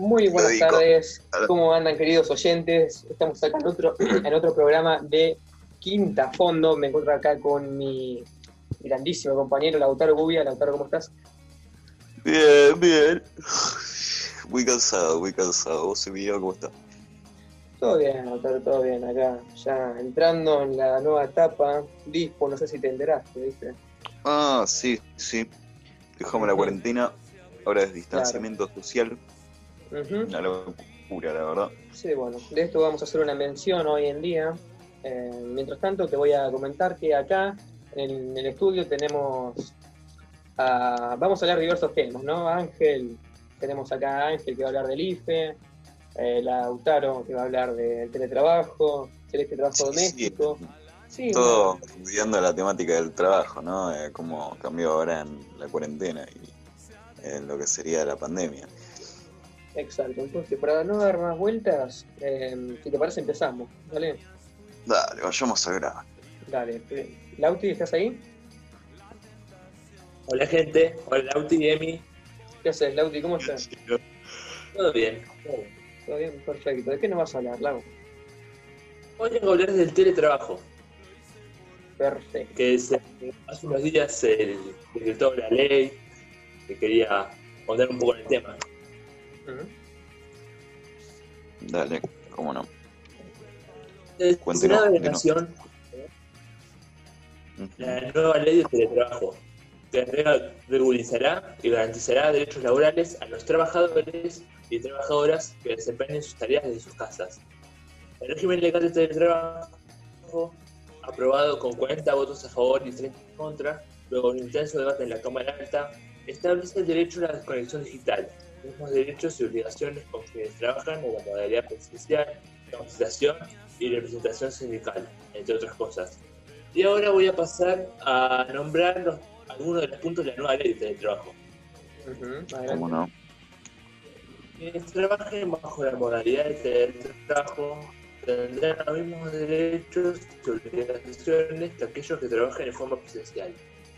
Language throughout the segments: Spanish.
Muy buenas tardes. ¿cómo andan queridos oyentes? Estamos acá en otro, en otro programa de Quinta Fondo. Me encuentro acá con mi grandísimo compañero Lautaro Gubia. Lautaro, ¿cómo estás? Bien, bien. Muy cansado, muy cansado. ¿Vos, cómo estás? Todo bien, Lautaro, todo bien. Acá ya entrando en la nueva etapa. Dispo, no sé si te enteraste, ¿viste? Ah, sí, sí. Dejamos la cuarentena. Ahora es distanciamiento social. Ujú. Una locura, la verdad. Sí, bueno, de esto vamos a hacer una mención hoy en día. Eh, mientras tanto, te voy a comentar que acá en el estudio tenemos. a- vamos a hablar de diversos temas, ¿no? Ángel, tenemos acá a Ángel que va a hablar del IFE, eh, Lautaro que va a hablar del teletrabajo, Celeste trabajo Sí, doméstico. Sí, Todo estudiando la temática del trabajo, ¿no? Eh, cómo cambió ahora en la cuarentena y en lo que sería la pandemia. Exacto. Entonces, para no dar más vueltas, eh, si te parece, empezamos, ¿vale? Dale, vayamos a grano. Dale. Eh, Lauti, ¿estás ahí? Hola gente, hola Lauti y Emi, ¿Qué haces, Lauti? ¿Cómo estás? todo bien. todo bien. Todo bien, perfecto. ¿De qué nos vas a hablar, Lau? Hoy vengo a hablar del teletrabajo, Perfecto. que se- hace unos días se decretó la ley, que quería poner un poco en el tema. Dale, cómo no. Cuéntenos, Senado de la nueva ley de teletrabajo, que re- regularizará y garantizará derechos laborales a los trabajadores y trabajadoras que desempeñen sus tareas desde sus casas. El régimen legal de teletrabajo, aprobado con 40 votos a favor y 30 en contra, luego de un intenso debate en la Cámara Alta, establece el derecho a la desconexión digital, mismos derechos y obligaciones con quienes trabajan en la modalidad presencial, capacitación y representación sindical, entre otras cosas. Y ahora voy a pasar a nombrar los- algunos de los puntos de la nueva ley de teletrabajo. Ujú, ¿Cómo no? Quienes trabajen bajo la modalidad de teletrabajo tendrán los mismos derechos y obligaciones que aquellos que trabajen en forma presencial.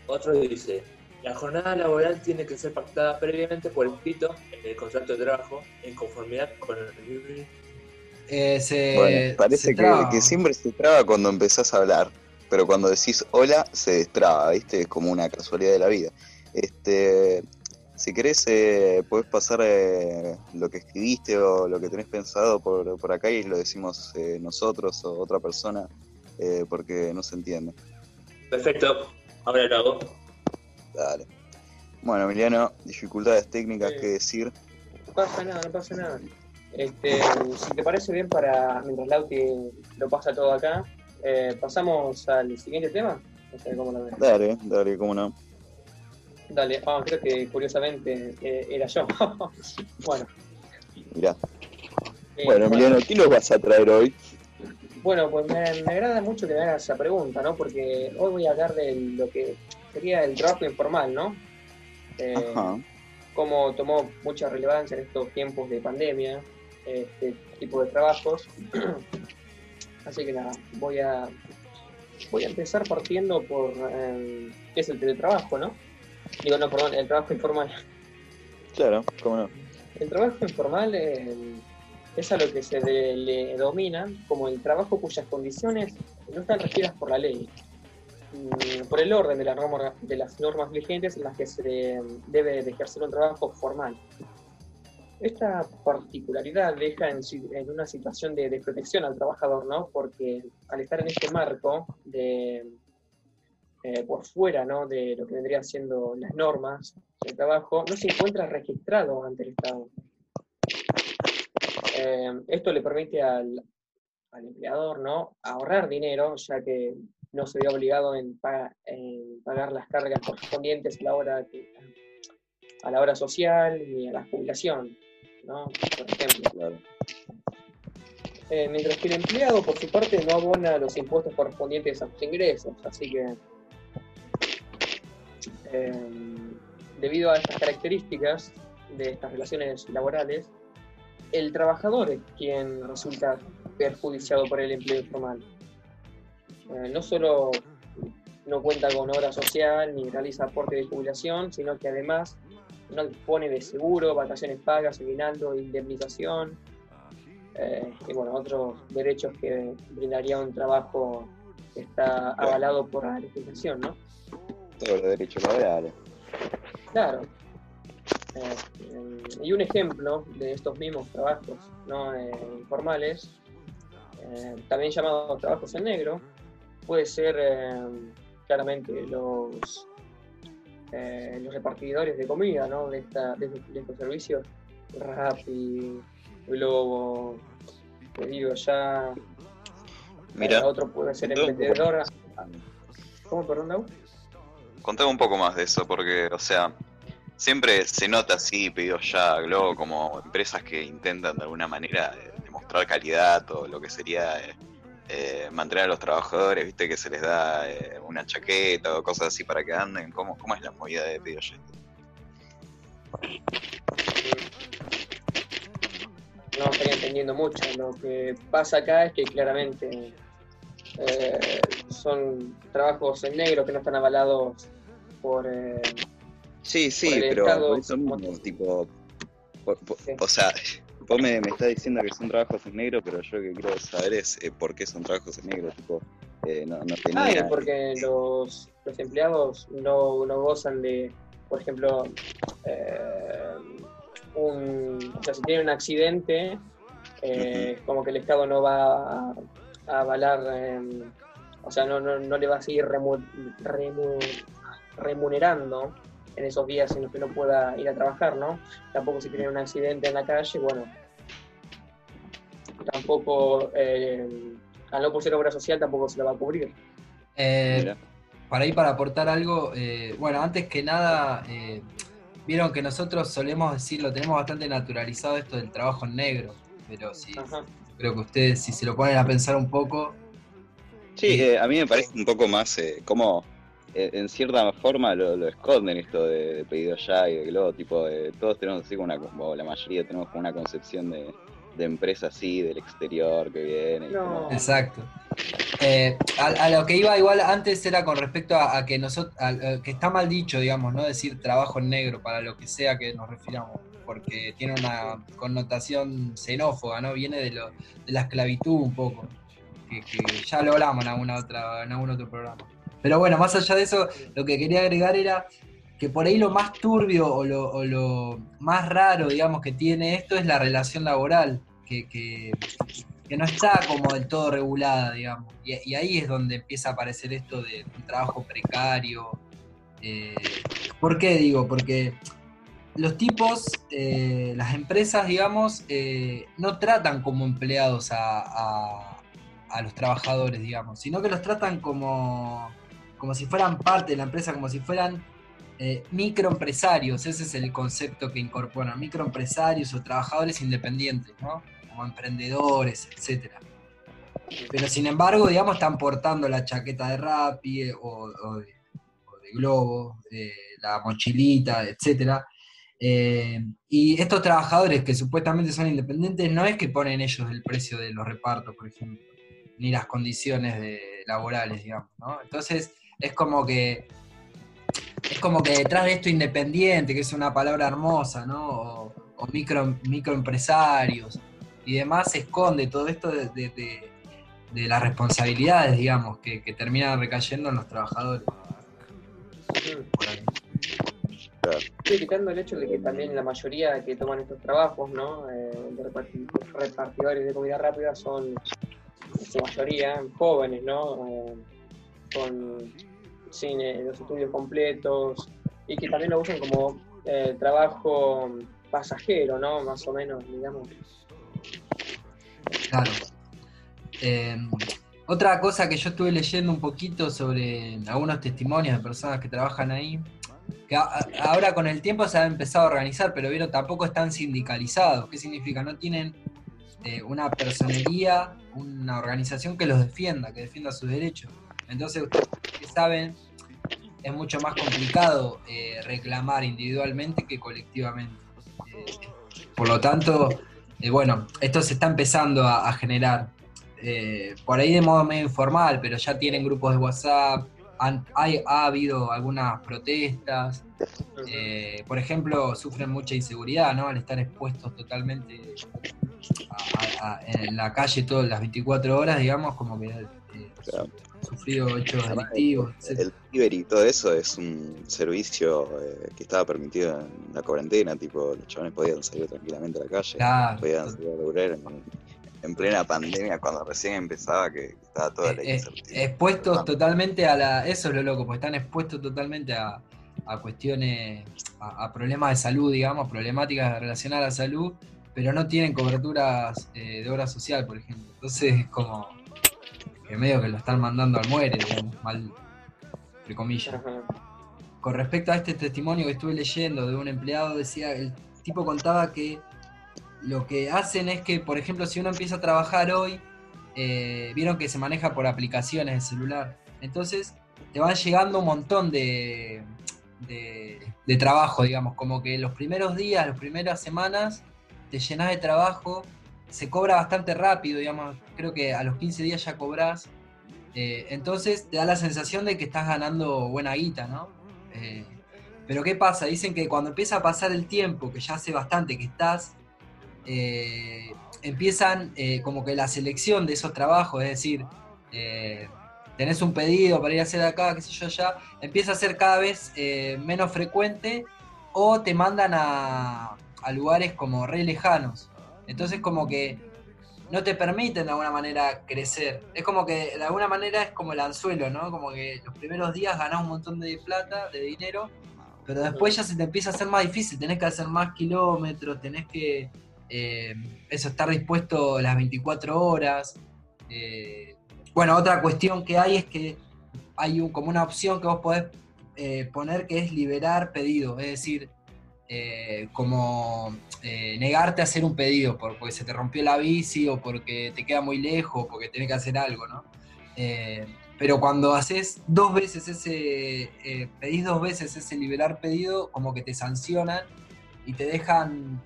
Otro dice, la jornada laboral tiene que ser pactada previamente por escrito en el contrato de trabajo en conformidad con el Eh, se, Bueno, parece se que, traba. que siempre se traba cuando empezás a hablar, pero cuando decís hola se destraba, ¿viste? Es como una casualidad de la vida. Este, si querés, eh, podés pasar eh, lo que escribiste o lo que tenés pensado por, por acá y lo decimos eh, nosotros o otra persona, eh, porque no se entiende. Perfecto, ahora lo hago. Dale. Bueno, Emiliano, dificultades técnicas Sí. que decir. No pasa nada, no pasa nada. Este, si te parece bien, para mientras Lauti lo pasa todo acá, eh, pasamos al siguiente tema. No sé cómo lo ves. Dale, dale, cómo no. Dale, ah, creo que curiosamente eh, era yo. bueno. Mirá. eh, Bueno, Emiliano, ¿qué nos vas a traer hoy? Bueno, pues me, me agrada mucho que me hagas esa pregunta, ¿no? Porque hoy voy a hablar de lo que sería el trabajo informal, ¿no? Eh, Ajá. cómo tomó mucha relevancia en estos tiempos de pandemia este tipo de trabajos. Así que nada, voy a voy a empezar partiendo por eh, qué es el teletrabajo, ¿no? Digo, no, perdón, el trabajo informal. Claro, cómo no. El trabajo informal eh, es a lo que se de- le domina como el trabajo cuyas condiciones no están regidas por la ley, por el orden de, la norma- de las normas vigentes en las que se debe de ejercer un trabajo formal. Esta particularidad deja en, en una situación de desprotección al trabajador, ¿no? Porque al estar en este marco de eh, por fuera ¿no? de lo que vendrían siendo las normas del trabajo, no se encuentra registrado ante el Estado. Eh, esto le permite al, al empleador ¿no? ahorrar dinero, ya que no se ve obligado en, pa- en pagar las cargas correspondientes a la hora, a la hora social ni a la jubilación, ¿no? por ejemplo. Claro. Eh, mientras que el empleado, por su parte, no abona los impuestos correspondientes a sus ingresos. Así que, eh, debido a estas características de estas relaciones laborales, el trabajador es quien resulta perjudiciado por el empleo informal. Eh, no solo no cuenta con obra social ni realiza aporte de jubilación, sino que además no dispone de seguro, vacaciones pagas, aguinaldo, indemnización, eh, y bueno, otros derechos que brindaría un trabajo que está avalado por la legislación, ¿no? Todos los derechos laborales. Claro. Eh, y un ejemplo de estos mismos trabajos no eh, informales, también llamados trabajos en negro, puede ser claramente los, los repartidores de comida ¿no? de, esta, de, estos servicios, Rappi, Globo, pedido ya. Mira, otro puede ser el vendedor. ¿Cómo, perdón, Contame un poco más de eso, porque, o sea, siempre se nota así, pedido ya, Globo, como empresas que intentan de alguna manera eh, demostrar calidad o lo que sería eh, eh, mantener a los trabajadores, viste que se les da una chaqueta o cosas así para que anden. ¿Cómo, cómo es la movida de ya? No estoy entendiendo mucho. Lo que pasa acá es que claramente son trabajos en negro que no están avalados por Sí, sí, pero por eso mismo, tipo, o sea, vos me, me estás diciendo que son trabajos en negro, pero yo lo que quiero saber es eh, por qué son trabajos en negro, tipo, eh, no, no tenía... Ah, porque los, los empleados no, no gozan de, por ejemplo, eh, un, o sea, si tienen un accidente, eh, como que el Estado no va a, avalar, em, o sea, no, no, no, le va a seguir remunerando en esos días en los que no pueda ir a trabajar, ¿no? Tampoco si tiene un accidente en la calle, bueno, tampoco, eh, al no por ser obra social, tampoco se lo va a cubrir. Eh, para ir para aportar algo, eh, bueno, antes que nada, vieron que nosotros solemos decirlo, tenemos bastante naturalizado esto del trabajo en negro, pero sí, creo que ustedes, si se lo ponen a pensar un poco... Sí, a mí me parece un poco más como en cierta forma lo, esconden esto de, pedido ya y de globo, tipo, todos tenemos así como una, la mayoría tenemos como una concepción de, de empresa así, del exterior que viene. Exacto. Eh, a, lo que iba igual antes era con respecto a, que nosotros, que está mal dicho, digamos, no decir trabajo en negro para lo que sea que nos refiramos, porque tiene una connotación xenófoba, ¿no? Viene de, lo, de la esclavitud un poco, que, que ya lo hablamos en, alguna otra, en algún otro programa. Pero bueno, más allá de eso, lo que quería agregar era que por ahí lo más turbio o lo, más raro, digamos, que tiene esto es la relación laboral, que, no está como del todo regulada, digamos. Y, ahí es donde empieza a aparecer esto de un trabajo precario. Eh, ¿Por qué digo? Porque los tipos, eh, las empresas, digamos, eh, no tratan como empleados a, a los trabajadores, digamos, sino que los tratan como como si fueran parte de la empresa, como si fueran eh, microempresarios, ese es el concepto que incorporan, microempresarios o trabajadores independientes, ¿no? Como emprendedores, etc. Pero sin embargo, digamos, están portando la chaqueta de Rappi eh, o, de, Globo, la mochilita, etc. Eh, y estos trabajadores que supuestamente son independientes, no es que ponen ellos el precio de los repartos, por ejemplo, ni las condiciones laborales, digamos, ¿no? Entonces, es como que es como que detrás de esto independiente, que es una palabra hermosa, ¿no? O, micro, microempresarios y demás, se esconde todo esto de, las responsabilidades, digamos, que, terminan recayendo en los trabajadores. Quitando el hecho de que también la mayoría que toman estos trabajos, ¿no? Eh, de repartidores de comida rápida son, su mayoría, jóvenes, ¿no? Eh, con sin los estudios completos y que también lo usan como eh, trabajo pasajero, ¿no? Más o menos, digamos. Claro. Eh, otra cosa que yo estuve leyendo un poquito sobre algunos testimonios de personas que trabajan ahí, que ahora con el tiempo se ha empezado a organizar, pero vieron, tampoco están sindicalizados. ¿Qué significa? No tienen eh, una personería, una organización que los defienda, que defienda sus derechos. Entonces, ustedes saben, es mucho más complicado eh, reclamar individualmente que colectivamente. Eh, por lo tanto, eh, bueno, esto se está empezando a, generar. por ahí de modo medio informal, pero ya tienen grupos de WhatsApp, han- hay, ha habido algunas protestas, por ejemplo, sufren mucha inseguridad, ¿no? Al estar expuestos totalmente en la calle todas las 24 horas, digamos, como que. Sufrido hechos delictivos, etc. El Uber y todo eso es un servicio eh, que estaba permitido en la cuarentena, tipo, los chavales podían salir tranquilamente a la calle, Claro, podían salir a lograr en, en plena pandemia, cuando recién empezaba, que estaba toda la Eh, eh, incertidumbre. expuestos totalmente a la. Eso es lo loco, porque están expuestos totalmente a, a cuestiones, a, a problemas de salud, digamos, problemáticas relacionadas a la salud, pero no tienen coberturas eh, de obra social, por ejemplo. Entonces es como que medio que lo están mandando al muere, digamos, mal, entre comillas. Ajá. Con respecto a este testimonio que estuve leyendo de un empleado, decía, el tipo contaba que lo que hacen es que, por ejemplo, si uno empieza a trabajar hoy, eh, vieron que se maneja por aplicaciones de celular. Entonces, te van llegando un montón de, de, de trabajo, digamos, como que los primeros días, las primeras semanas, te llenas de trabajo, se cobra bastante rápido, digamos, creo que a los 15 días ya cobras. Eh, entonces te da la sensación de que estás ganando buena guita, ¿no? Eh, pero ¿qué pasa? Dicen que cuando empieza a pasar el tiempo, que ya hace bastante que estás, eh, empiezan como que la selección de esos trabajos, es decir, tenés un pedido para ir a hacer acá, qué sé yo, allá, empieza a ser cada vez menos frecuente o te mandan a, a lugares como re lejanos. Entonces como que no te permiten de alguna manera crecer. Es como que de alguna manera es como el anzuelo, ¿no? Como que los primeros días ganás un montón de plata, de dinero, pero después ya se te empieza a hacer más difícil, tenés que hacer más kilómetros, tenés que eh, eso, estar dispuesto las 24 horas. Eh, bueno, otra cuestión que hay es que hay un- como una opción que vos podés eh, poner que es liberar pedido, es decir, eh, como eh, negarte a hacer un pedido por- porque se te rompió la bici o porque te queda muy lejos o porque tenés que hacer algo, ¿no? Eh, pero cuando haces dos veces ese, pedís dos veces ese liberar pedido, como que te sancionan y te dejan,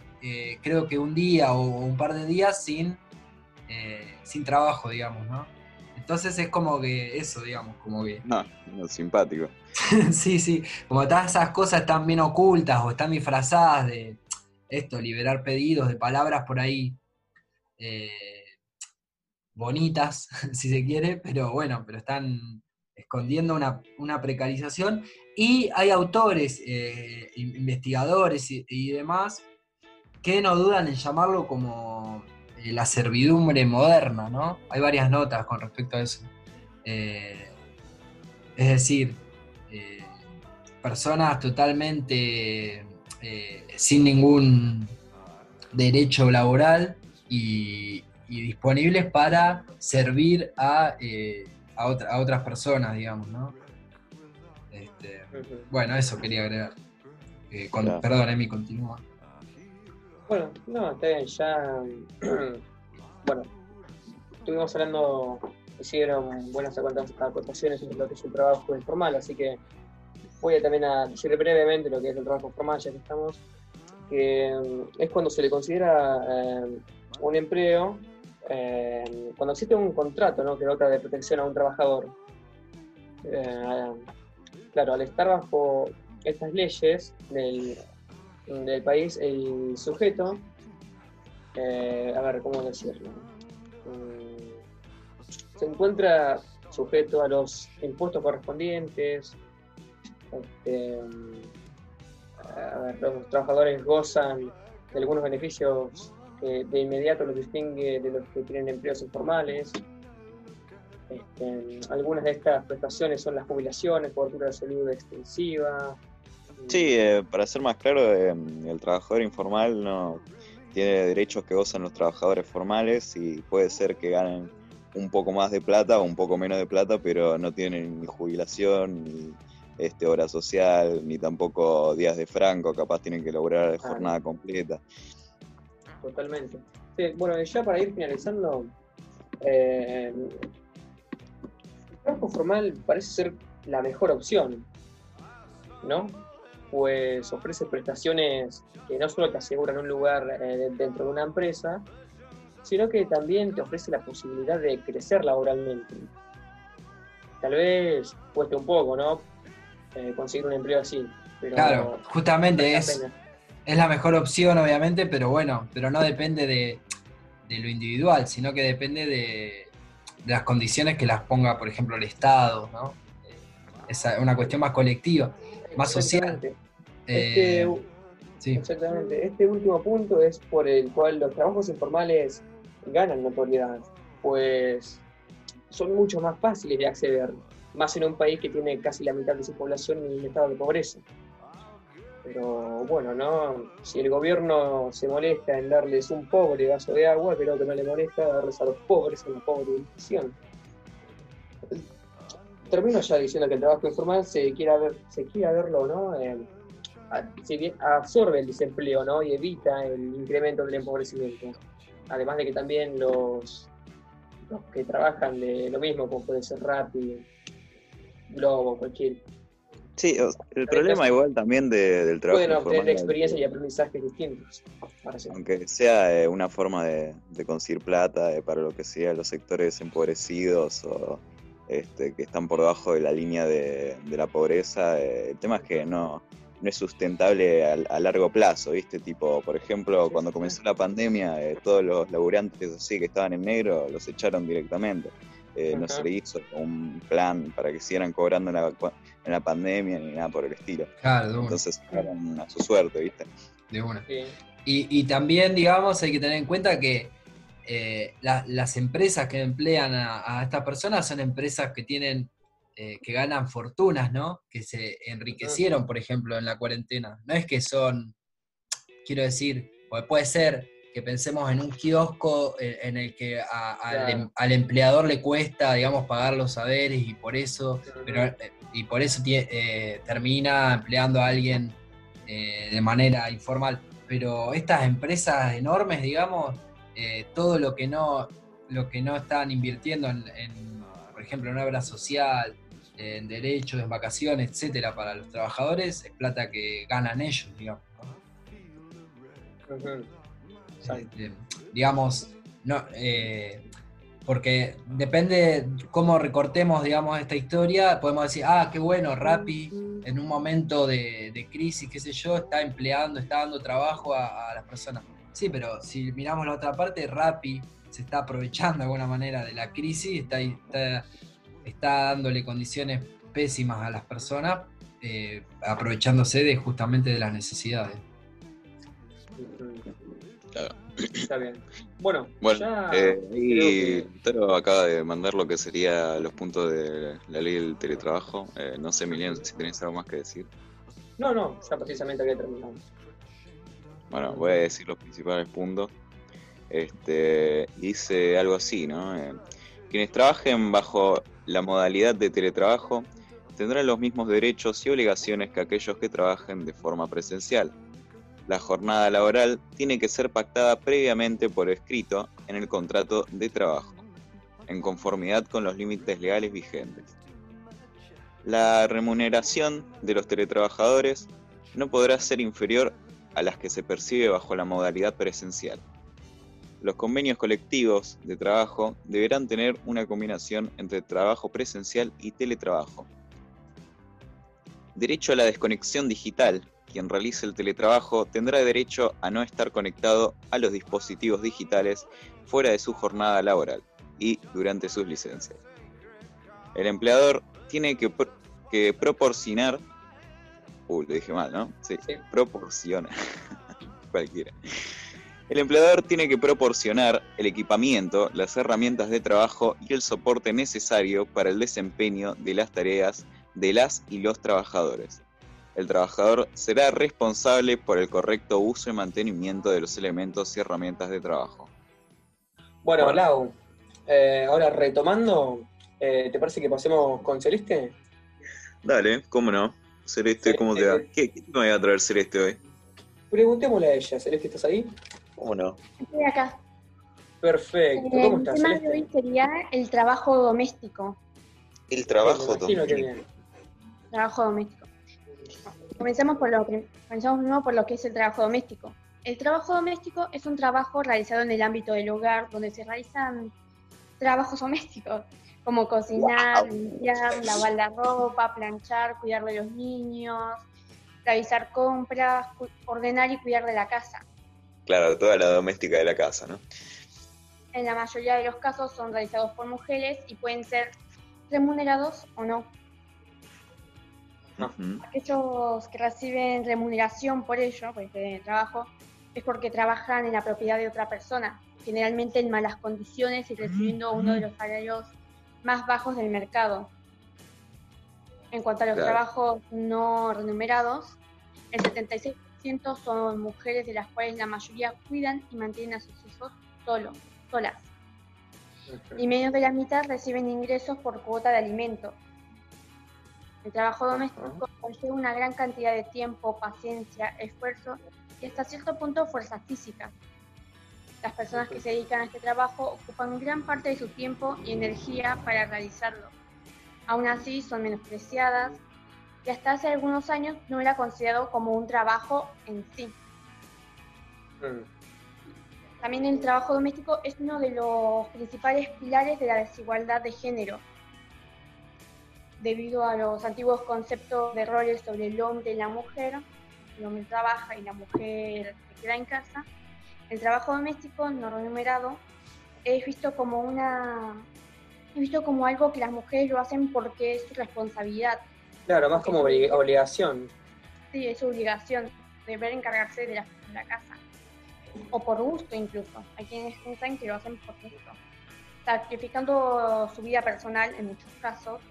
creo que un día o un par de días sin, sin trabajo, digamos, ¿no? Entonces es como que eso, digamos, como que No, no, simpático. sí, sí, como todas esas cosas están bien ocultas o están disfrazadas de esto, liberar pedidos de palabras por ahí eh, bonitas, si se quiere, pero bueno, pero están escondiendo una, una precarización. Y hay autores, eh, in- investigadores y, y demás que no dudan en llamarlo como eh, la servidumbre moderna, ¿no? Hay varias notas con respecto a eso. Eh, es decir, eh, personas totalmente eh, sin ningún derecho laboral y, y disponibles para servir a, eh, a, otra- a otras personas, digamos, ¿no? Este, bueno, eso quería agregar. Eh, con- Claro. Perdón, Emi, continúa. Bueno, no, está bien, ya. bueno, estuvimos hablando, hicieron buenas acotaciones en lo que es un trabajo informal, así que voy también a decir brevemente lo que es el trabajo formal, ya que estamos, que mm, es cuando se le considera eh, un empleo, eh, cuando existe un contrato ¿no? que dota de protección a un trabajador. Eh, claro, al estar bajo estas leyes del, del país, el sujeto, eh, a ver, ¿cómo decirlo? Mm, se encuentra sujeto a los impuestos correspondientes. este, ver, los trabajadores gozan de algunos beneficios que de inmediato los distingue de los que tienen empleos informales. Este, algunas de estas prestaciones son las jubilaciones, cobertura de salud extensiva. Sí, eh, para ser más claro, eh, el trabajador informal no tiene derechos que gozan los trabajadores formales y puede ser que ganen un poco más de plata o un poco menos de plata, pero no tienen ni jubilación, ni este, hora social, ni tampoco días de franco, capaz tienen que lograr Claro. jornada completa. Totalmente. Sí, bueno, ya para ir finalizando, eh, el trabajo formal parece ser la mejor opción, ¿no? Pues ofrece prestaciones que no solo te aseguran un lugar eh, dentro de una empresa, sino que también te ofrece la posibilidad de crecer laboralmente. tal vez cueste un poco, ¿no? Eh, conseguir un empleo así. Pero Claro, justamente la es, pena. es la mejor opción, obviamente, pero bueno, pero no depende de, de lo individual, sino que depende de, de las condiciones que las ponga, por ejemplo, el Estado, ¿no? Eh, Es una cuestión más colectiva. Más social. Eh, Este, sí, Exactamente. Este último punto es por el cual los trabajos informales ganan notoriedad, pues son mucho más fáciles de acceder, más en un país que tiene casi la mitad de su población en estado de pobreza. Pero bueno, no, si el gobierno se molesta en darles un pobre vaso de agua, creo que no le molesta darles a los pobres una pobre educación. Termino ya diciendo que el trabajo informal se quiera ver, se quiera verlo, ¿no? Eh, bien absorbe el desempleo ¿no? y evita el incremento del empobrecimiento. Además de que también los, los que trabajan de lo mismo, como puede ser Rappi, Globo, cualquier, Sí, el problema igual también de- del trabajo pueden obtener informal, experiencias y aprendizajes distintos. Aunque sea eh, una forma de, de conseguir plata eh, para lo que sea los sectores empobrecidos o este, que están por debajo de la línea de, de la pobreza, eh, el tema es que no, no es sustentable a, a largo plazo, ¿viste? Tipo, por ejemplo, cuando comenzó la pandemia, eh, todos los laburantes así que estaban en negro los echaron directamente. Eh, no se le hizo un plan para que siguieran cobrando en la, en la pandemia ni nada por el estilo. claro, de. Entonces, fueron a su suerte, ¿viste? de una. Sí. Y, y también, digamos, hay que tener en cuenta que eh, la- las empresas que emplean a, a estas personas son empresas que tienen, eh, que ganan fortunas, ¿no? Que se enriquecieron, por ejemplo, en la cuarentena. No es que son, quiero decir, pues puede ser que pensemos en un kiosco en, en el que a- Claro. em- al empleador le cuesta, digamos, pagar los saberes y por eso pero, eh, y por eso eh, termina empleando a alguien eh, de manera informal. Pero estas empresas enormes, digamos, eh, todo lo que no lo que no están invirtiendo en, en, por ejemplo, en obra social, en derechos, en vacaciones, etcétera, para los trabajadores, es plata que ganan ellos, digamos. Este, digamos, no, eh, porque depende cómo recortemos, digamos, esta historia, podemos decir, ah, qué bueno, Rappi en un momento de, de crisis, qué sé yo, está empleando, está dando trabajo a, a las personas. Sí, pero si miramos la otra parte, Rappi se está aprovechando de alguna manera de la crisis, está, está, está dándole condiciones pésimas a las personas, eh, aprovechándose de justamente de las necesidades. Claro. Está bien. Bueno, Bueno, ya eh, y que- Taro acaba de mandar lo que sería los puntos de la ley del teletrabajo. Eh, no sé, Emiliano, si tenés algo más que decir. No, no, ya precisamente había terminado. Bueno, voy a decir los principales puntos. Este, dice algo así, ¿no? Eh, quienes trabajen bajo la modalidad de teletrabajo tendrán los mismos derechos y obligaciones que aquellos que trabajen de forma presencial. La jornada laboral tiene que ser pactada previamente por escrito en el contrato de trabajo, en conformidad con los límites legales vigentes. La remuneración de los teletrabajadores no podrá ser inferior a las que se percibe bajo la modalidad presencial. Los convenios colectivos de trabajo deberán tener una combinación entre trabajo presencial y teletrabajo. Derecho a la desconexión digital. Quien realice el teletrabajo tendrá derecho a no estar conectado a los dispositivos digitales fuera de su jornada laboral y durante sus licencias. El empleador tiene que, que proporcionar... Uy, lo dije mal, ¿no? Sí, proporciona. Cualquiera. El empleador tiene que proporcionar el equipamiento, las herramientas de trabajo y el soporte necesario para el desempeño de las tareas de las y los trabajadores. El trabajador será responsable por el correcto uso y mantenimiento de los elementos y herramientas de trabajo. Bueno, Bueno. Lau, eh, ahora retomando, eh, ¿te parece que pasemos con Celeste? Dale, cómo no. Celeste, ¿cómo te va? ¿Qué, qué me va a traer Celeste hoy? Preguntémosle a ella, Celeste, ¿estás ahí? ¿Cómo no? Estoy acá. Perfecto, Eh, ¿cómo el estás, tema de hoy sería el trabajo doméstico. El trabajo que doméstico. Trabajo doméstico. Comencemos por lo, comencemos primero por lo que es el trabajo doméstico. El trabajo doméstico es un trabajo realizado en el ámbito del hogar donde se realizan trabajos domésticos, como cocinar, limpiar, lavar la ropa, planchar, cuidar de los niños, realizar compras, cu- ordenar y cuidar de la casa. Claro, toda la doméstica de la casa, ¿no? En la mayoría de los casos son realizados por mujeres y pueden ser remunerados o no. Aquellos que reciben remuneración por ello, por este trabajo, es porque trabajan en la propiedad de otra persona, generalmente en malas condiciones y recibiendo uno de los salarios más bajos del mercado. En cuanto a los Claro. trabajos no remunerados, el 76% son mujeres de las cuales la mayoría cuidan y mantienen a sus hijos solo, solas. Y menos de la mitad reciben ingresos por cuota de alimento. El trabajo doméstico conlleva una gran cantidad de tiempo, paciencia, esfuerzo y hasta cierto punto fuerza física. Las personas que se dedican a este trabajo ocupan gran parte de su tiempo y energía para realizarlo. Aún así son menospreciadas y hasta hace algunos años no era considerado como un trabajo en sí. Mm. También el trabajo doméstico es uno de los principales pilares de la desigualdad de género, debido a los antiguos conceptos de roles sobre el hombre y la mujer, el hombre trabaja y la mujer se queda en casa, el trabajo doméstico no remunerado es visto como una es visto como algo que las mujeres lo hacen porque es su responsabilidad, Claro, más como obli- obligación. sí, es su obligación deber encargarse de la, de la casa, o por gusto incluso, hay quienes piensan que lo hacen por gusto, sacrificando su vida personal en muchos casos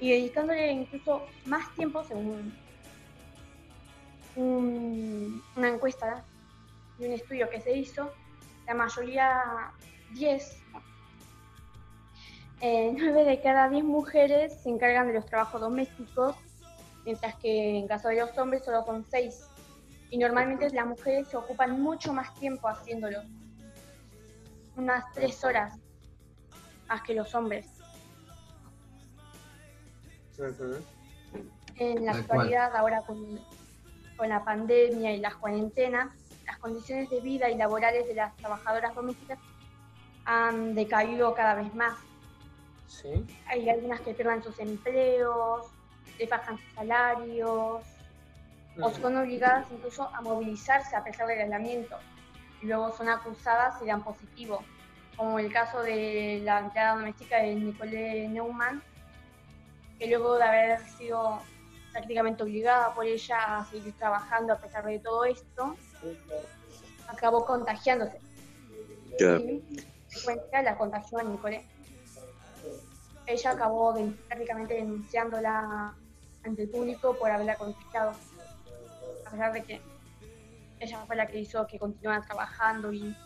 y dedicándole incluso más tiempo según un- una encuesta de un estudio que se hizo, la mayoría, 10, eh, 9 de cada 10 mujeres se encargan de los trabajos domésticos, mientras que en caso de los hombres solo son 6. Y normalmente las mujeres se ocupan mucho más tiempo haciéndolo, unas 3 horas más que los hombres. En la actualidad, ahora con, con la pandemia y las cuarentenas, las condiciones de vida y laborales de las trabajadoras domésticas han decaído cada vez más. Sí. Hay algunas que pierden sus empleos, les bajan sus salarios, o son obligadas incluso a movilizarse a pesar del aislamiento. Y luego son acusadas y dan positivo, como el caso de la empleada doméstica de Nicole Neumann, que luego de haber sido prácticamente obligada por ella a seguir trabajando a pesar de todo esto, acabó contagiándose. Claro. Y consecuencia la contagió a Nicole. Ella acabó de- prácticamente denunciándola ante el público por haberla contagiado, a pesar de que ella fue la que hizo que continuara trabajando y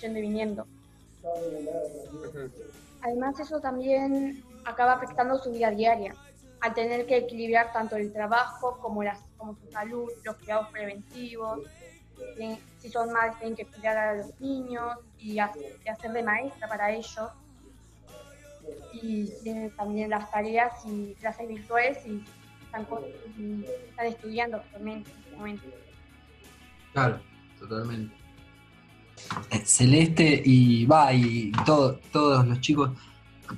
yendo y viniendo. Además, eso también acaba afectando su vida diaria, al tener que equilibrar tanto el trabajo como, las, como su salud, los cuidados preventivos. Si son madres, tienen que cuidar a los niños y, ha- y hacer de maestra para ellos. Y tienen también las tareas y clases virtuales y están, y están estudiando actualmente en este. Claro, totalmente. Eh, Celeste y va, y todo- todos los chicos,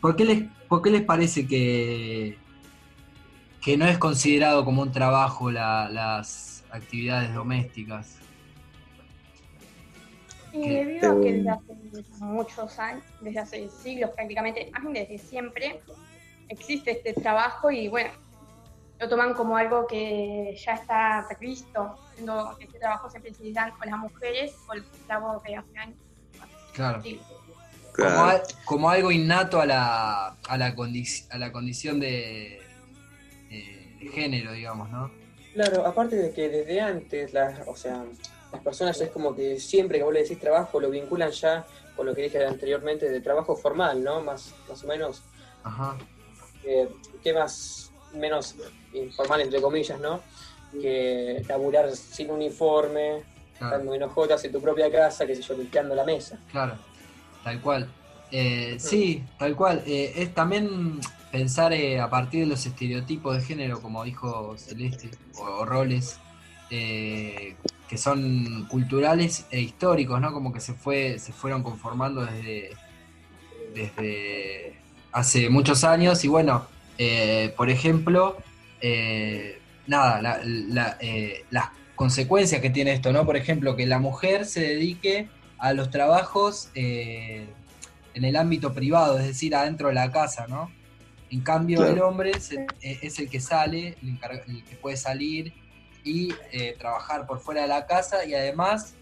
¿por qué les, por qué les parece que, que no es considerado como un trabajo la- las actividades domésticas? Y Que- debido a que eh, desde hace muchos años, desde hace siglos prácticamente, más bien desde siempre, existe este trabajo y bueno, lo toman como algo que ya está previsto, siendo que este trabajo siempre se dan con las mujeres o los esclavos de hace años. Claro. Sí. Como, Claro. como algo innato a la, a la, condi- a la condición de, de- de género, digamos, ¿no? Claro, aparte de que desde antes, las, o sea, las personas es como que siempre que vos le decís trabajo lo vinculan ya con lo que dije anteriormente de trabajo formal, ¿no? Más, más o menos, Ajá. eh, que más, menos informal entre comillas, ¿no? Que laburar sin uniforme, Claro. dando enojotas en tu propia casa, qué sé yo, limpiando la mesa. Claro, tal cual. Eh, sí, tal cual. Eh, es también pensar eh, a partir de los estereotipos de género, como dijo Celeste, o, o roles, eh, que son culturales e históricos, ¿no? Como que se fue, se fueron conformando desde, desde hace muchos años y bueno, eh, por ejemplo, eh, nada, la- la- eh, las consecuencias que tiene esto, ¿no? Por ejemplo, que la mujer se dedique a los trabajos en el ámbito privado, es decir, adentro de la casa, ¿no? En cambio, Claro. el hombre es el que sale, el que puede salir y eh, trabajar por fuera de la casa y además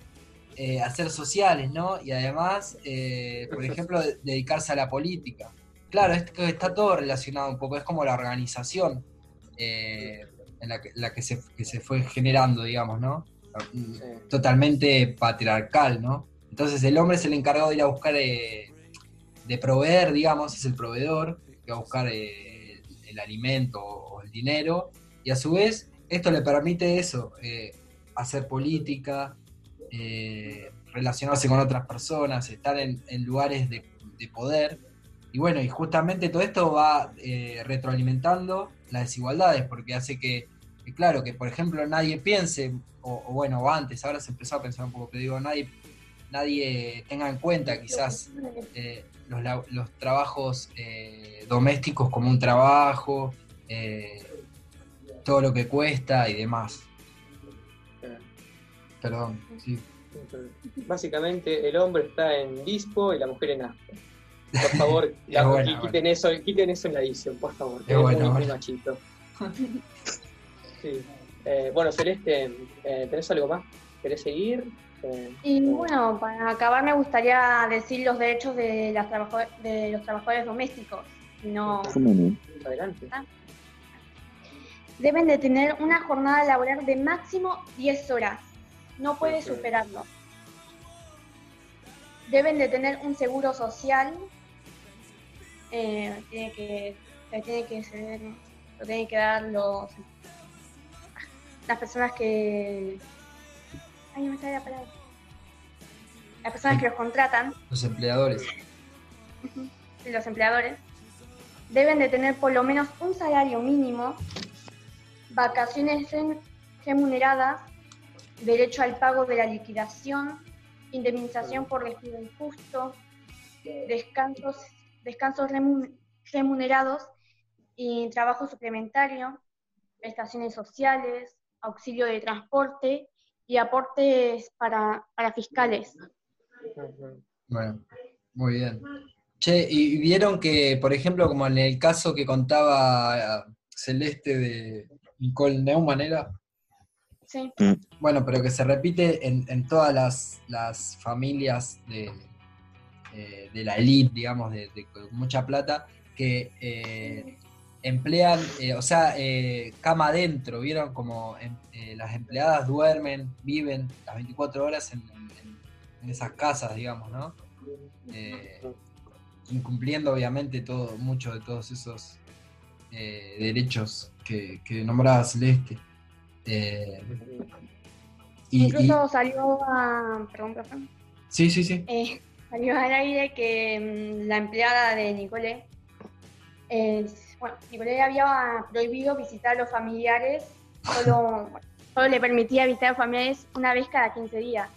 eh, hacer sociales, ¿no? Y además, eh, por ejemplo, de- dedicarse a la política. Claro, es que está todo relacionado un poco, es como la organización eh, en la que, la que, se, que se fue generando, digamos, ¿no? Sí. Totalmente patriarcal, ¿no? Entonces el hombre es el encargado de ir a buscar, eh, de proveer, digamos, es el proveedor, que va a buscar eh, el, el alimento o el dinero, y a su vez esto le permite eso, eh, hacer política, eh, relacionarse con otras personas, estar en, lugares de, de poder. Y bueno, y justamente todo esto va eh, retroalimentando las desigualdades, porque hace que, claro, que por ejemplo nadie piense, o, o bueno, antes, ahora se empezó a pensar un poco, pero digo, nadie, nadie tenga en cuenta quizás los, trabajos domésticos como un trabajo, eh, todo lo que cuesta y demás. Perdón, sí. Básicamente el hombre está en dispo y la mujer en aspo. Por favor, la- buena, quiten, eso, quiten eso en la edición, por favor. que Es buena, muy, machito. Sí. Eh, bueno, Celeste, eh, ¿tenés algo más? ¿Querés seguir? Eh, Y bueno, para acabar me gustaría decir los derechos de, las trabajo- de los trabajadores domésticos. No, ¿Cómo no? Deben de tener una jornada laboral de máximo 10 horas. No puede superarlo. Deben de tener un seguro social. Eh, tiene que, le tiene que ser- lo tienen que dar los las personas que ay no me sale la palabra las personas que los contratan Los empleadores. los empleadores deben de tener por lo menos un salario mínimo, vacaciones rem- remuneradas, derecho al pago de la liquidación, indemnización por despido injusto, descansos, descansos remu- remunerados y trabajo suplementario, prestaciones sociales, auxilio de transporte y aportes para, para fiscales. Bueno, muy bien. Che, y vieron que, por ejemplo, como en el caso que contaba eh, Celeste de Nicole Neumann, ¿era? Sí. Bueno, pero que se repite en, en todas las, las familias de, eh, de la elite, digamos, de, mucha plata, que eh, emplean, eh, o sea, eh, cama adentro, ¿vieron? Como em- eh, las empleadas duermen, viven las 24 horas en, en- en esas casas, digamos, ¿no? Eh, incumpliendo obviamente todo, mucho de todos esos eh, derechos que, que nombraba Celeste. Eh, y- y- Incluso salió a. Perdón, profe. sí, sí, sí. Eh, salió al aire que mm, la empleada de Nicole. eh, bueno, Nicole había prohibido visitar a los familiares, solo, solo le permitía visitar a los familiares una vez cada 15 días.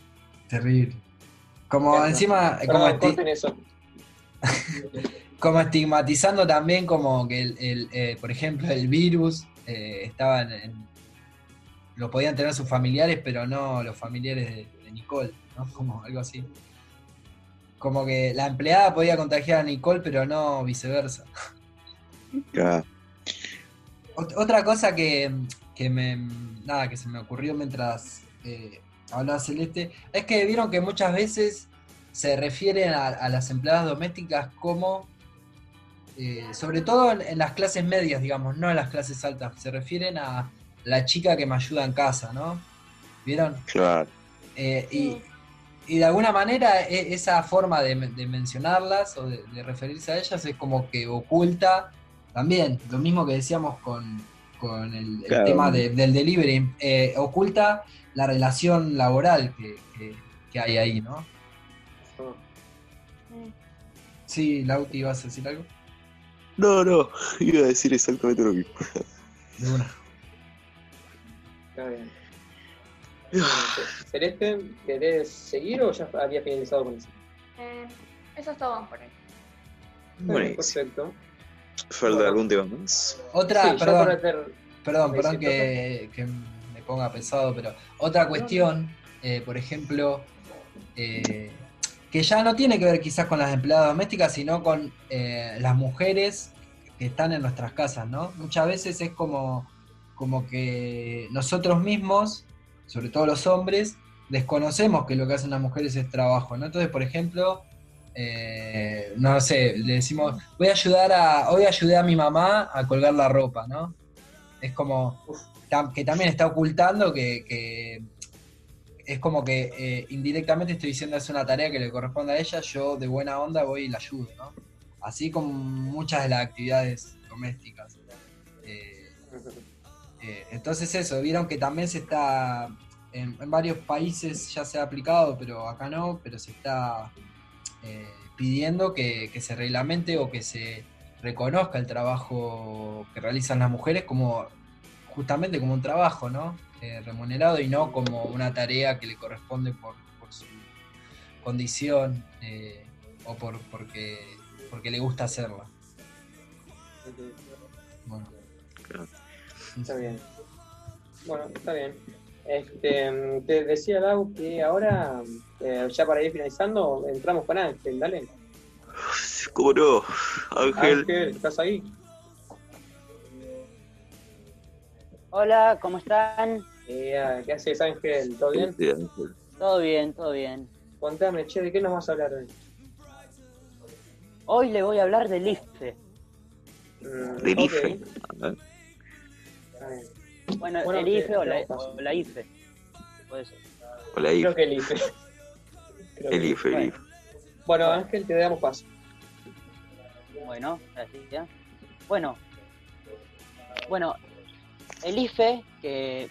Terrible. Como encima, como, eso. como estigmatizando también como que, el, el, eh, por ejemplo, el virus eh, estaba en, Lo podían tener sus familiares, pero no los familiares de, de Nicole, ¿no? Como algo así. Como que la empleada podía contagiar a Nicole, pero no viceversa. Ot- Otra cosa que, que me nada que se me ocurrió mientras eh, hablaba Celeste es que vieron que muchas veces se refieren a, a las empleadas domésticas como eh, sobre todo en, en las clases medias, digamos, no en las clases altas, se refieren a la chica que me ayuda en casa, ¿no? ¿Vieron? Claro. Eh, y, y de alguna manera e- esa forma de, de mencionarlas o de, de referirse a ellas es como que oculta también, lo mismo que decíamos con, con el, tema de- del delivery, eh, oculta la relación laboral que, que- que hay ahí, ¿no? Sí, Lauti, ¿ibas a decir algo? No, no, iba a decir exactamente lo mismo. De una. Está bien. Celeste, ¿querés seguir o ya había finalizado con eso? Eh, eso es todo por hoy. Bueno, perfecto. ¿Falta Bueno. algún tema más? Otra, Sí, perdón, para ter- perdón, perdón que me ponga pesado, pero otra cuestión, eh, por ejemplo, eh, que ya no tiene que ver quizás con las empleadas domésticas, sino con eh, las mujeres que están en nuestras casas, ¿no? Muchas veces es como, como que nosotros mismos, sobre todo los hombres, desconocemos que lo que hacen las mujeres es trabajo, ¿no? Entonces, por ejemplo, eh, no sé, le decimos, voy a ayudar a, hoy ayudé a mi mamá a colgar la ropa, ¿no? Es como que también está ocultando que, que es como que eh, indirectamente estoy diciendo es una tarea que le corresponde a ella, yo de buena onda voy y la ayudo, ¿no? Así como muchas de las actividades domésticas. Eh, eh, entonces eso, vieron que también se está, en, varios países ya se ha aplicado, pero acá no, pero se está pidiendo que, que se reglamente o que se reconozca el trabajo que realizan las mujeres como justamente como un trabajo, ¿no? Eh, remunerado y no como una tarea que le corresponde por, por su condición eh, o por porque, porque le gusta hacerla. Bueno. Está bien. Bueno, está bien. Este, te decía Lau que ahora, eh, ya para ir finalizando, entramos con Ángel, dale. ¿Cómo no? Ángel. Ángel, ¿estás ahí? Hola, ¿cómo están? Eh, ¿Qué haces Ángel? ¿Todo bien? Sí, Ángel. Todo bien, todo bien. Contame, che, ¿de qué nos vas a hablar hoy? Hoy le voy a hablar del IFE. Mm, Del IFE. Bueno, Bueno, el ¿qué- IFE o la, o la IFE. Puede ser. Hola, Creo IFE. que el IFE. Creo El que- IFE, el Bueno. IFE. Bueno, Ángel, te damos paso. Bueno, así ya. Bueno, bueno, el IFE, que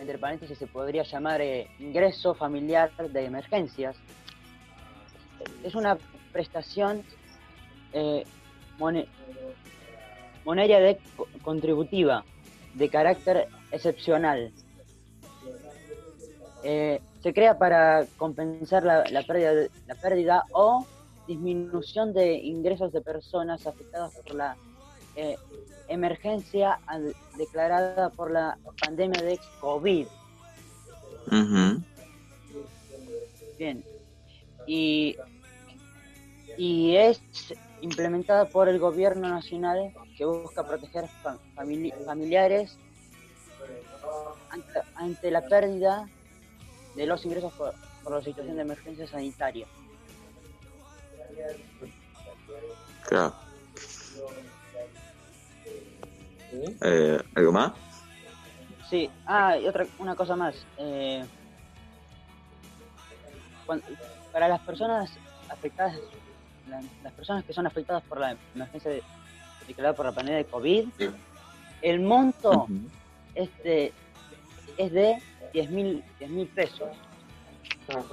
entre paréntesis se podría llamar eh, ingreso familiar de emergencias, es una prestación eh, mone- monetaria de, co- contributiva de carácter excepcional. Eh, se crea para compensar la pérdida o disminución de ingresos de personas afectadas por la eh, emergencia declarada por la pandemia de COVID. Ujú. Bien. Y, y es implementada por el gobierno nacional que busca proteger fa- famili- familiares ante, ante la pérdida de los ingresos por, por la situación de emergencia sanitaria. Claro. ¿Sí? Eh, ¿Algo más? Sí, ah, y otra una cosa más. eh, para las personas afectadas, la- las personas que son afectadas por la emergencia de- declarada por la pandemia de COVID, el monto Ujú. es de, es de 10 mil pesos. Ajá.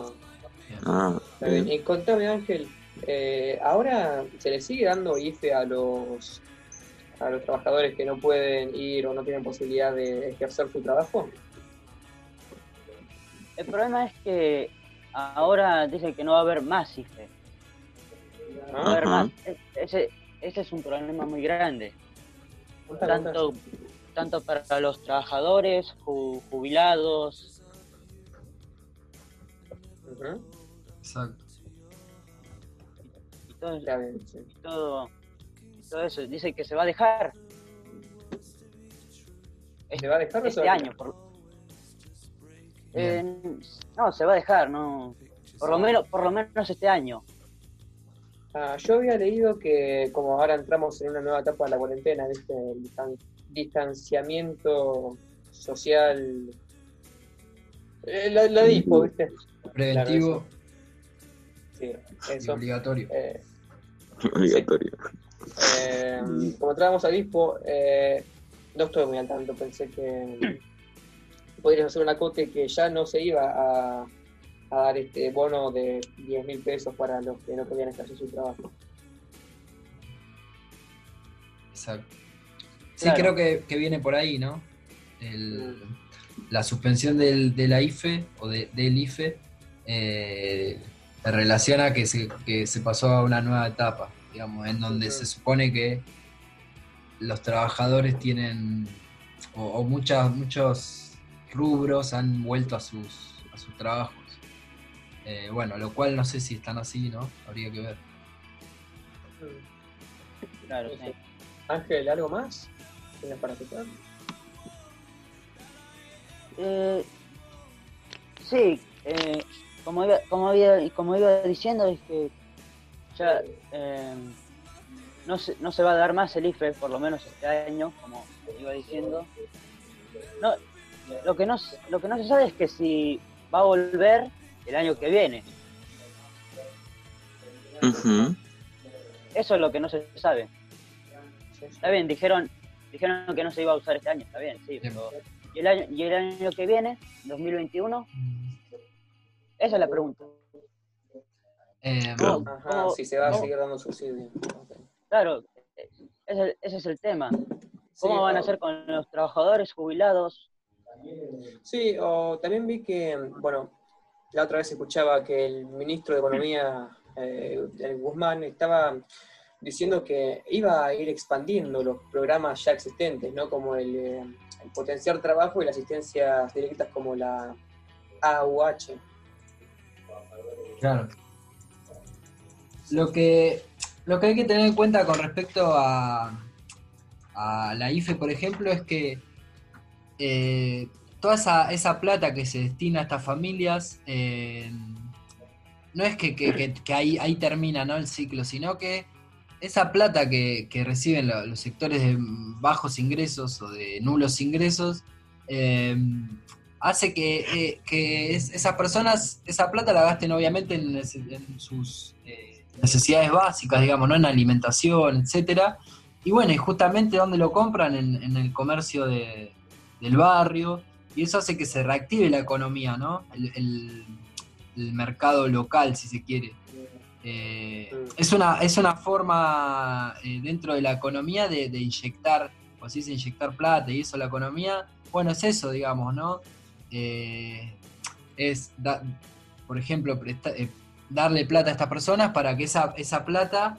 Ah, Está bien. bien. Y contame, Ángel, eh, ahora se le sigue dando IFE a los a los trabajadores que no pueden ir o no tienen posibilidad de ejercer su trabajo. El problema es que ahora dice que no va a haber más IFE. No va a haber más. E- Ese, ese es un problema muy grande. Tanto, tanto para los trabajadores, ju- jubilados. Exacto. y todo, Está bien, sí. y todo, todo eso. Dice que se va a dejar ¿Se va a dejar o se este a año. Por... Eh, no, se va a dejar, no. Por lo menos, por lo menos este año. Ah, yo había leído que como ahora entramos en una nueva etapa de la cuarentena, ¿viste? el distan- distanciamiento social, eh, la, la dispo, ¿viste? Preventivo Sí, y eso. obligatorio. Eh, Obligatorio. Eh, como entramos a dispo, eh, no estoy muy al tanto, pensé que podríamos hacer un acote que ya no se iba a, a dar este bono de 10 mil pesos para los que no podían ejercer su trabajo. Exacto. Sí, Claro. creo que, que viene por ahí, ¿no? El- la suspensión del, de la IFE o de- del IFE eh, en relación a que se, que se pasó a una nueva etapa. Digamos, en donde se supone que los trabajadores tienen, o, muchas, muchos rubros han vuelto a sus, a sus trabajos. Eh, bueno, lo cual no sé si están así, ¿no? Habría que ver. Claro, Ángel, ¿algo más? ¿Tienes para tocar? Eh, sí, eh, como, iba, como, había, como iba diciendo, es que ya eh, no, se, no se va a dar más el IFE, por lo menos este año, como iba diciendo. No, lo, que no, lo que no se sabe es que si va a volver el año que viene. Eso es lo que no se sabe. Está bien, dijeron, dijeron que no se iba a usar este año, está bien, sí, pero ¿y el año, y el año que viene, 2021? Esa es la pregunta. Eh, si se va a seguir dando subsidio. Claro, ese, es el tema. ¿Cómo van a hacer con los trabajadores jubilados? Sí, o también vi que, bueno, la otra vez escuchaba que el ministro de Economía, eh, Guzmán, estaba diciendo que iba a ir expandiendo los programas ya existentes, ¿no? Como el, eh, el potenciar trabajo y las asistencias directas como la AUH. Claro. Lo que, lo que hay que tener en cuenta con respecto a, a la IFE, por ejemplo, es que eh, toda esa, esa, plata que se destina a estas familias, eh, no es que, ahí, ahí, termina ¿no? el ciclo, sino que esa plata que, reciben los, sectores de bajos ingresos o de nulos ingresos, eh, hace que, que esas personas, esa plata la gasten obviamente en, sus eh, necesidades básicas, digamos, ¿no? En alimentación, etcétera. Y bueno, y justamente donde lo compran, en, el comercio de, del barrio, y eso hace que se reactive la economía, ¿no? El, mercado local, si se quiere. Eh, es, una, es una forma eh, dentro de la economía de, inyectar, o así se inyectar plata y eso la economía, bueno, es eso, digamos, ¿no? Eh, es, por ejemplo, eh, darle plata a estas personas para que esa, esa plata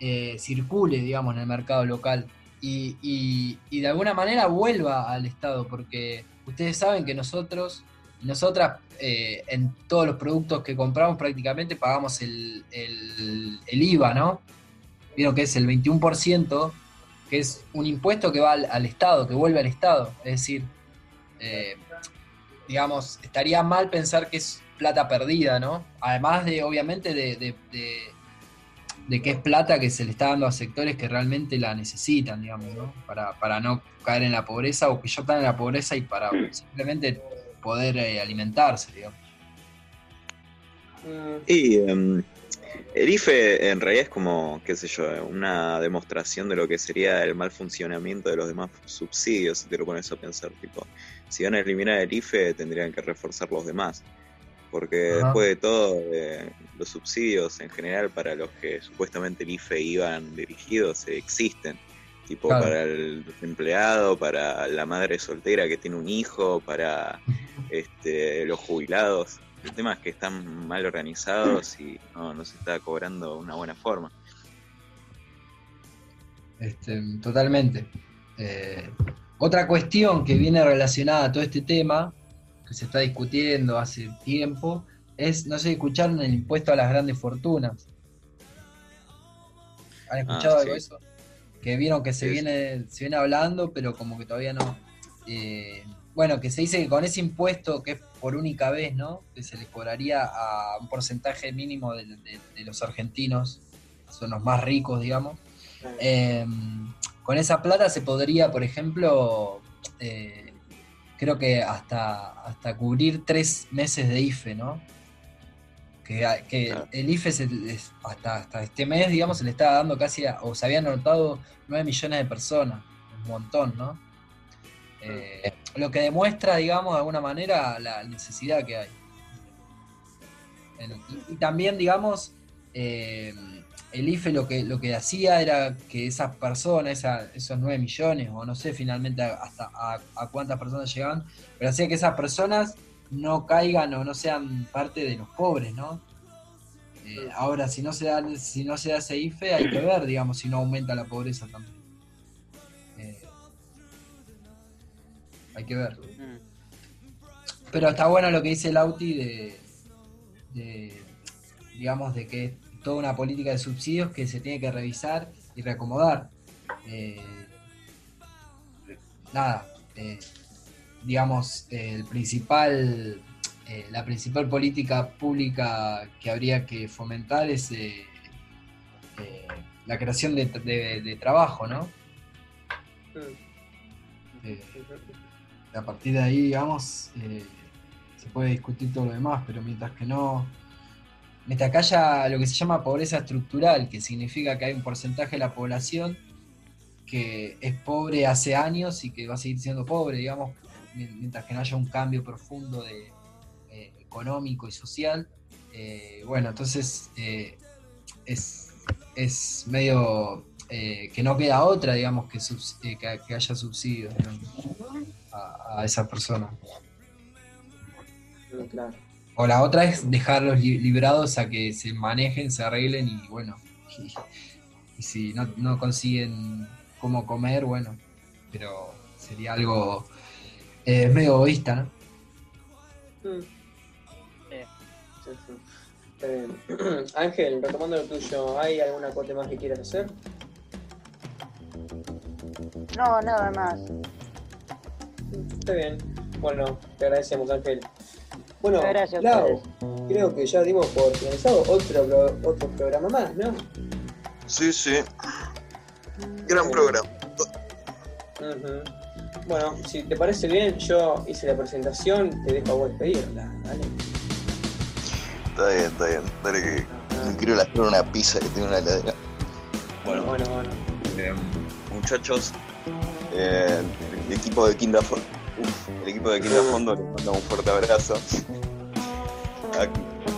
eh, circule, digamos, en el mercado local y, de alguna manera vuelva al Estado, porque ustedes saben que nosotros, nosotras, en todos los productos que compramos prácticamente pagamos el, el, IVA, ¿no? Vieron que es el 21%, que es un impuesto que va al, Estado, que vuelve al Estado. Es decir, digamos, estaría mal pensar que es plata perdida, ¿no? Además de, obviamente, de, que es plata que se le está dando a sectores que realmente la necesitan, digamos, ¿no? Para, no caer en la pobreza o que ya están en la pobreza y para simplemente poder eh, alimentarse, digamos. Y em, el IFE en realidad es como, qué sé yo, una demostración de lo que sería el mal funcionamiento de los demás subsidios, si te lo pones a pensar, tipo, si van a eliminar el IFE tendrían que reforzar los demás. Porque después de todo, eh, los subsidios en general para los que supuestamente el IFE iban dirigidos eh, existen. Tipo para el empleado, para la madre soltera que tiene un hijo, para este, los jubilados. El tema es que están mal organizados y no, se está cobrando de una buena forma. Este, totalmente. Eh, otra cuestión que viene relacionada a todo este tema, que se está discutiendo hace tiempo, es, no sé si escucharon el impuesto a las grandes fortunas. ¿Han ah, escuchado algo de eso? Que vieron que se viene, se viene hablando, pero como que todavía no. Eh, bueno, que se dice que con ese impuesto, que es por única vez, ¿no? Que se le cobraría a un porcentaje mínimo de, los argentinos, son los más ricos, digamos. Eh, con esa plata se podría, por ejemplo, eh, creo que hasta, hasta cubrir tres meses de IFE, ¿no? Que, el IFE hasta, hasta este mes, digamos, se le estaba dando casi, o se habían anotado 9 millones de personas, un montón, ¿no? Eh, lo que demuestra, digamos, de alguna manera la necesidad que hay. Y, también, digamos, eh, el IFE lo que, lo que hacía era que esas personas, esos 9 millones, o no sé finalmente hasta a, cuántas personas llegaban, pero hacía que esas personas no caigan o no sean parte de los pobres, ¿no? Eh, ahora, si no, se da, si no se da ese IFE, hay que ver, digamos, si no aumenta la pobreza también. Eh, hay que ver. Mm. Pero está bueno lo que dice Lauti de, de, digamos, de que toda una política de subsidios que se tiene que revisar y reacomodar. Eh, nada, eh, digamos, el principal, eh, la principal política pública que habría que fomentar es eh, eh, la creación de, de- de trabajo, ¿no? Eh, a partir de ahí, digamos, eh, se puede discutir todo lo demás, pero mientras que no, haya lo que se llama pobreza estructural, que significa que hay un porcentaje de la población que es pobre hace años y que va a seguir siendo pobre, digamos, mi- mientras que no haya un cambio profundo de, eh, económico y social, eh, bueno, entonces eh, es, es medio eh, que no queda otra, digamos, que, subs- que, que haya subsidios a, a esas personas. Mm, Claro. O la otra es dejarlos li- librados a que se manejen, se arreglen y bueno, y, y si no, no consiguen cómo comer, bueno, pero sería algo eh, medio egoísta, ¿no? Mm. Sí. Sí, sí. Está bien. Ángel, retomando lo tuyo, ¿hay algún acote más que quieras hacer? No, nada más. Está bien. Bueno, te agradecemos, Ángel. Bueno, gracias Lau, creo que ya dimos por finalizado otro, otro programa más, ¿no? Sí, sí. Gran programa. Bueno, si te parece bien, yo hice la presentación, te dejo a vos despedirla, ¿vale? Está bien, está bien. Dale que me quiero hacer una pizza que tengo en la heladera. Bueno, Bueno, bueno. eh, muchachos, eh, el equipo de Quinta Fondo, el equipo de Quinta Fondo les manda un fuerte abrazo.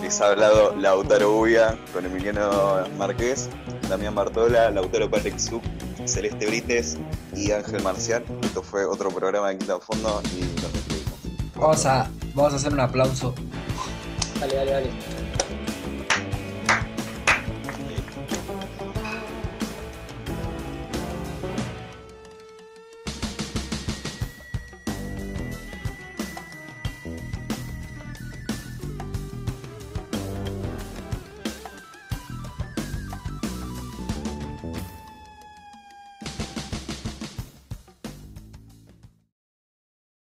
Les ha hablado Lautaro Uya con Emiliano Márquez, Damián Bartola, Lautaro Palexuc, Celeste Brites y Ángel Marcial. Esto fue otro programa de Quinta Fondo y nos despedimos. Vamos a, vamos a hacer un aplauso. Dale, dale, dale.